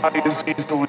fly as easily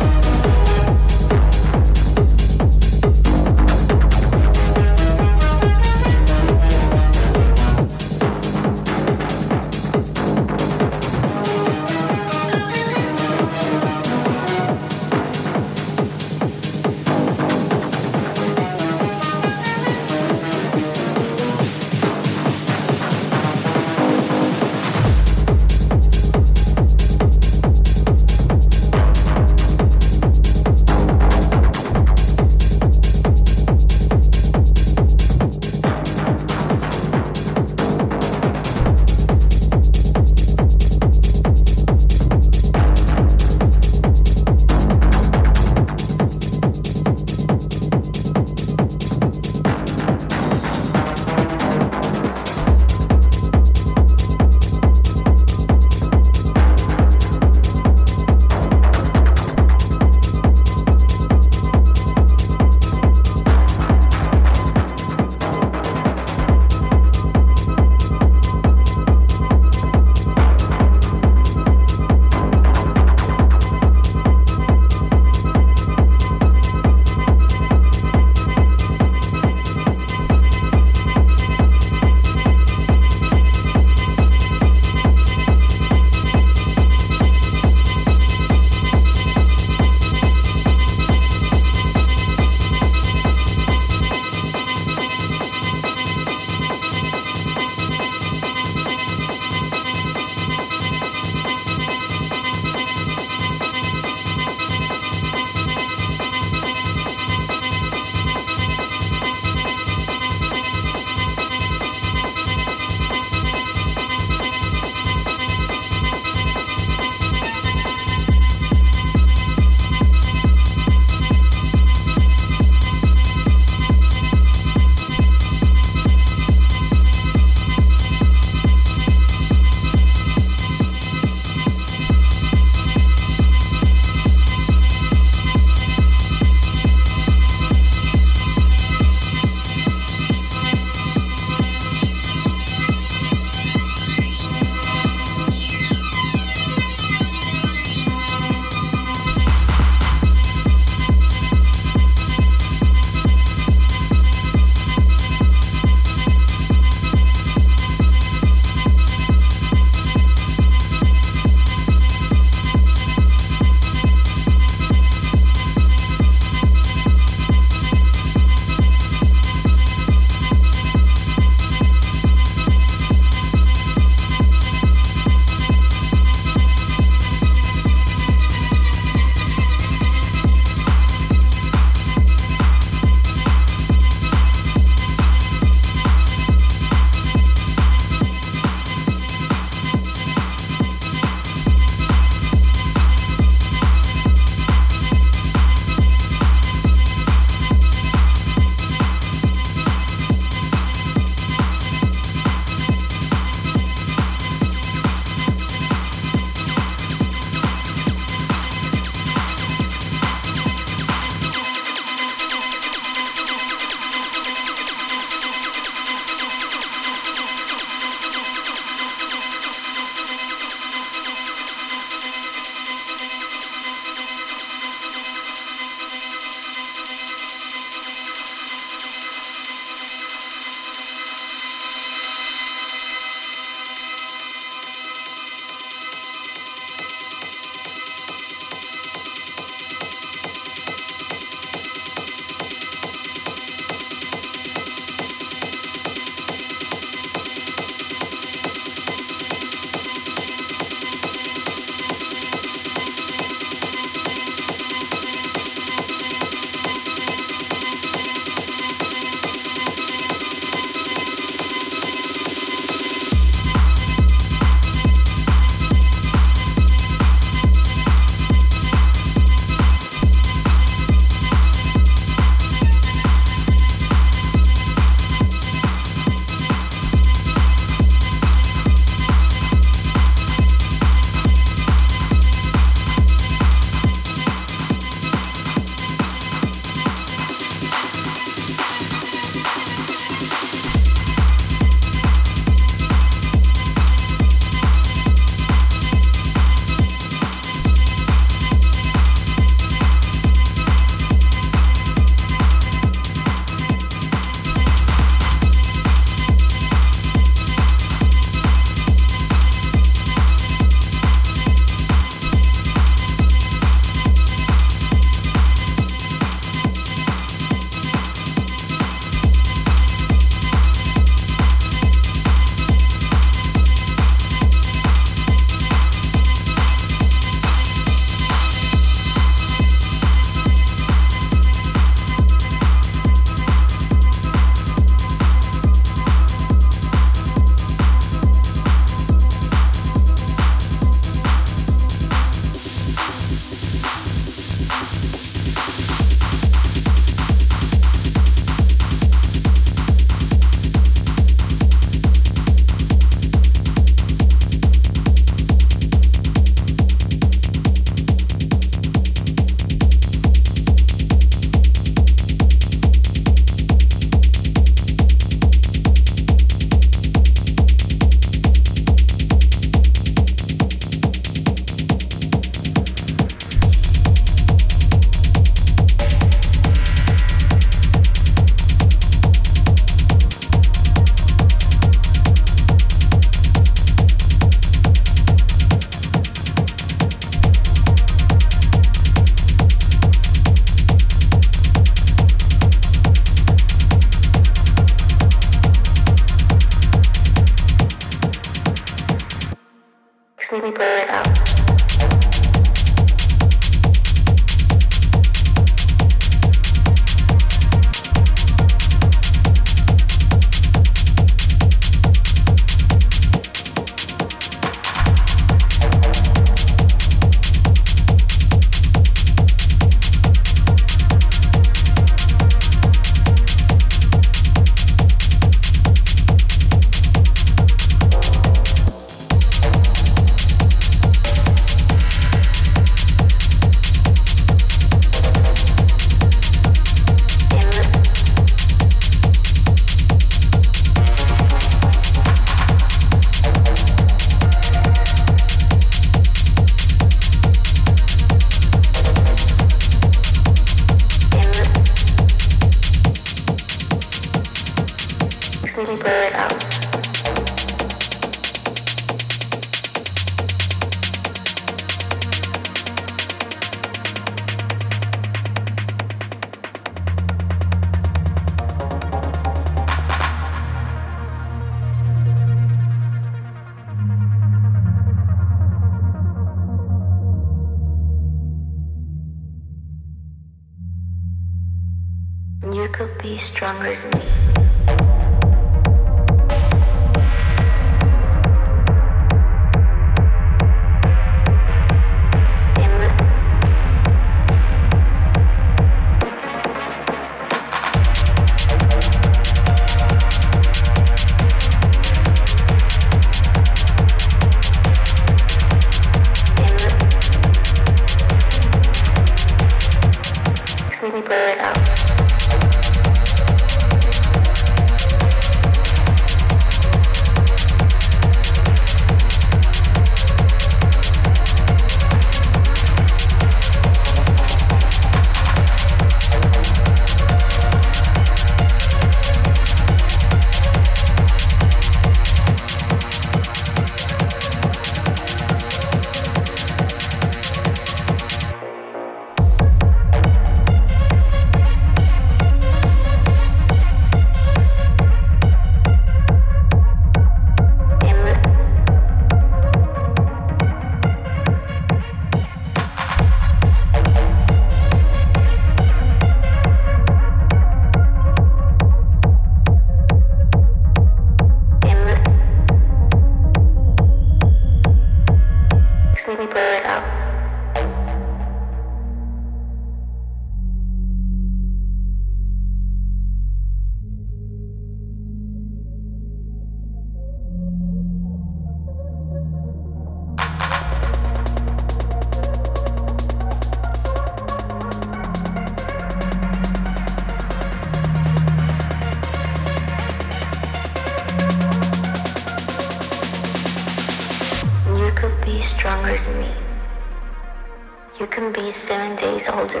然后就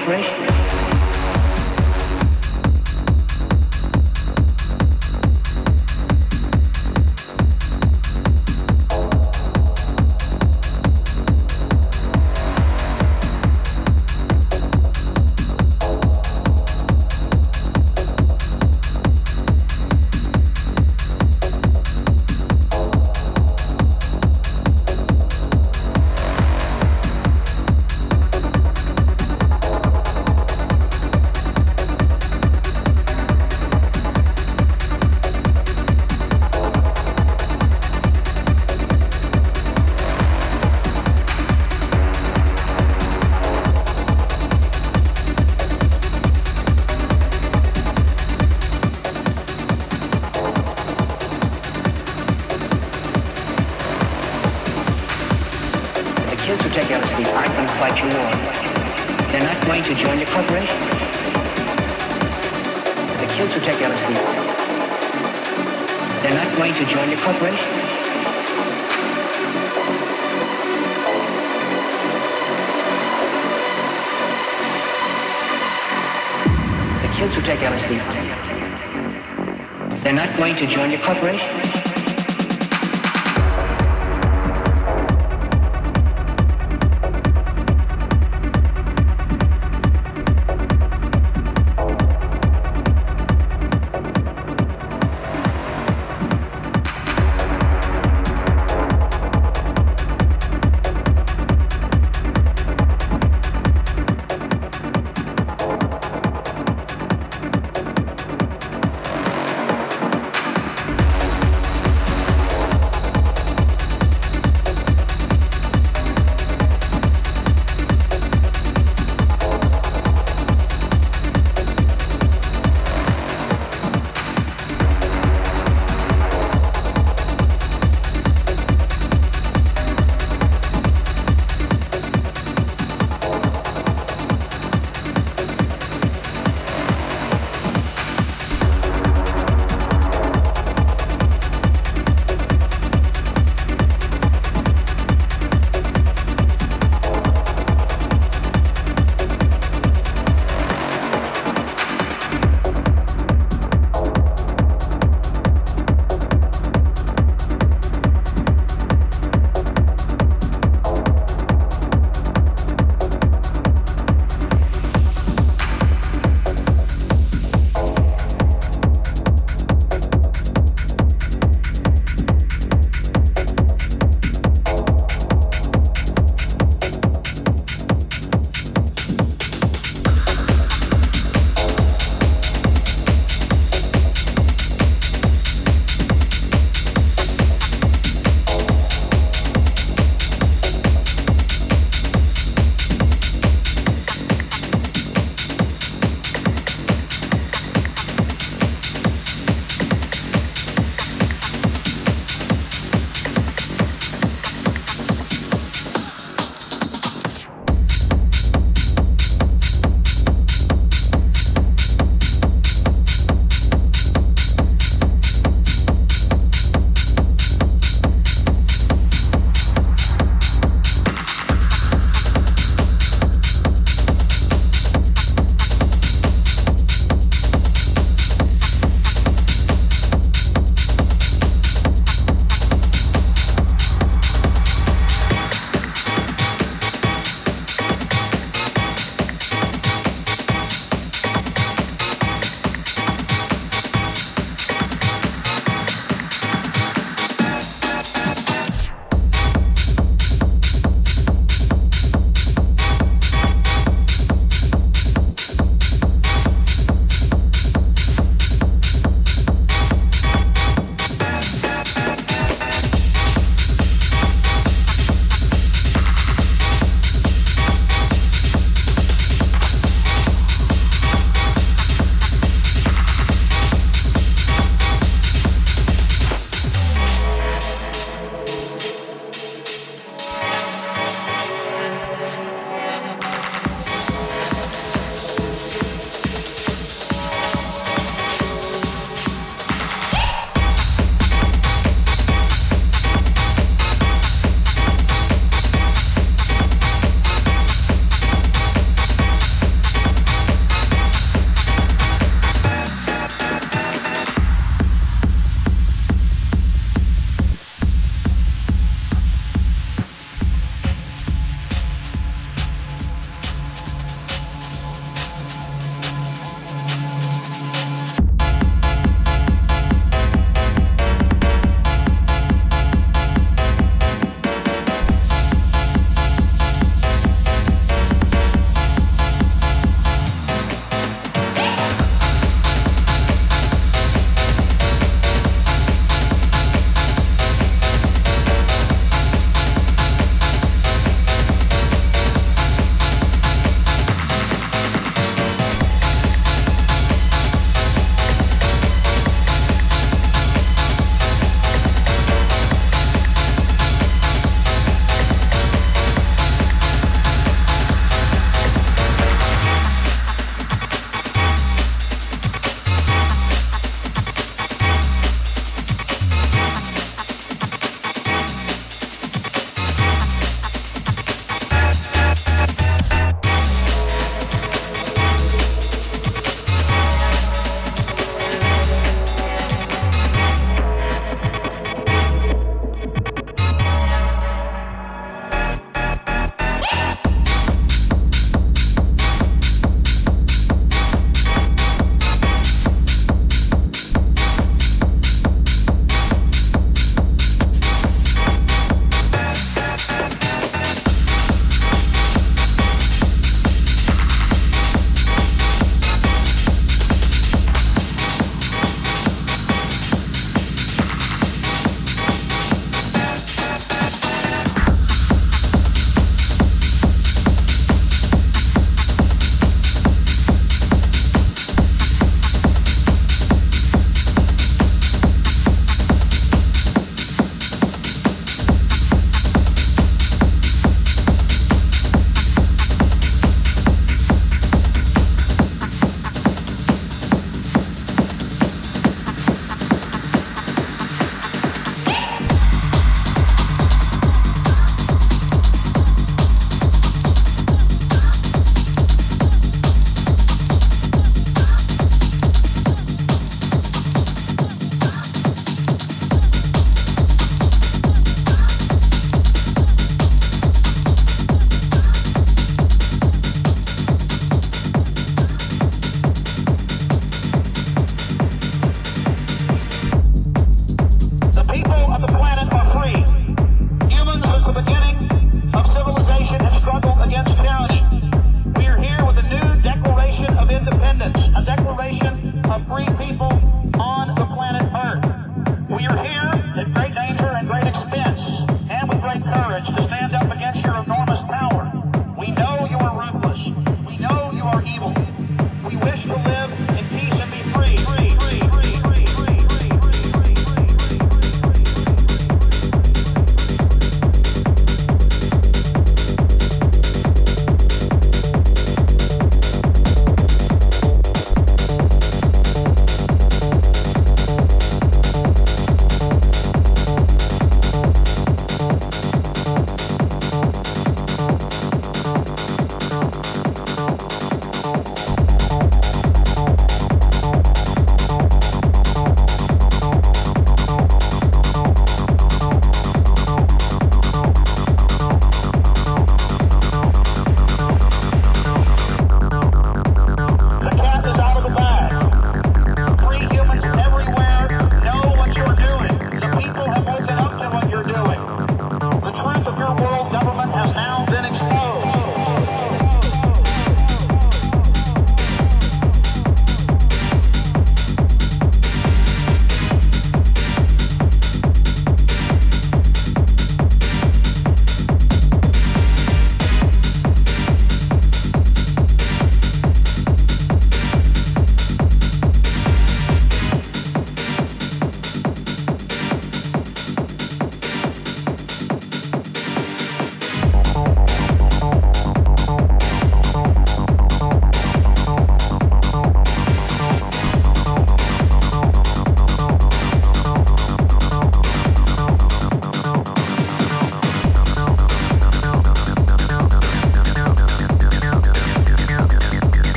celebration. To join your corporation.